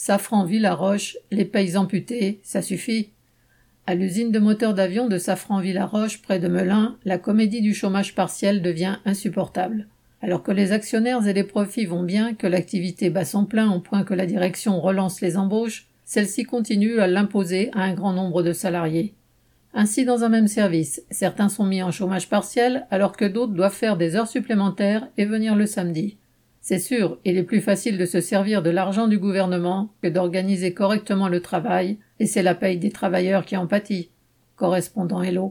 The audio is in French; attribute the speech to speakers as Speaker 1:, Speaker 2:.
Speaker 1: Safran Villaroche, les payes amputés, ça suffit. À l'usine de moteurs d'avion de Safran Villaroche, près de Melun, la comédie du chômage partiel devient insupportable. Alors que les actionnaires et les profits vont bien, que l'activité bat son plein au point que la direction relance les embauches, celle-ci continue à l'imposer à un grand nombre de salariés. Ainsi, dans un même service, certains sont mis en chômage partiel alors que d'autres doivent faire des heures supplémentaires et venir le samedi. C'est sûr, il est plus facile de se servir de l'argent du gouvernement que d'organiser correctement le travail, et c'est la paye des travailleurs qui en pâtit. Correspondant Hello.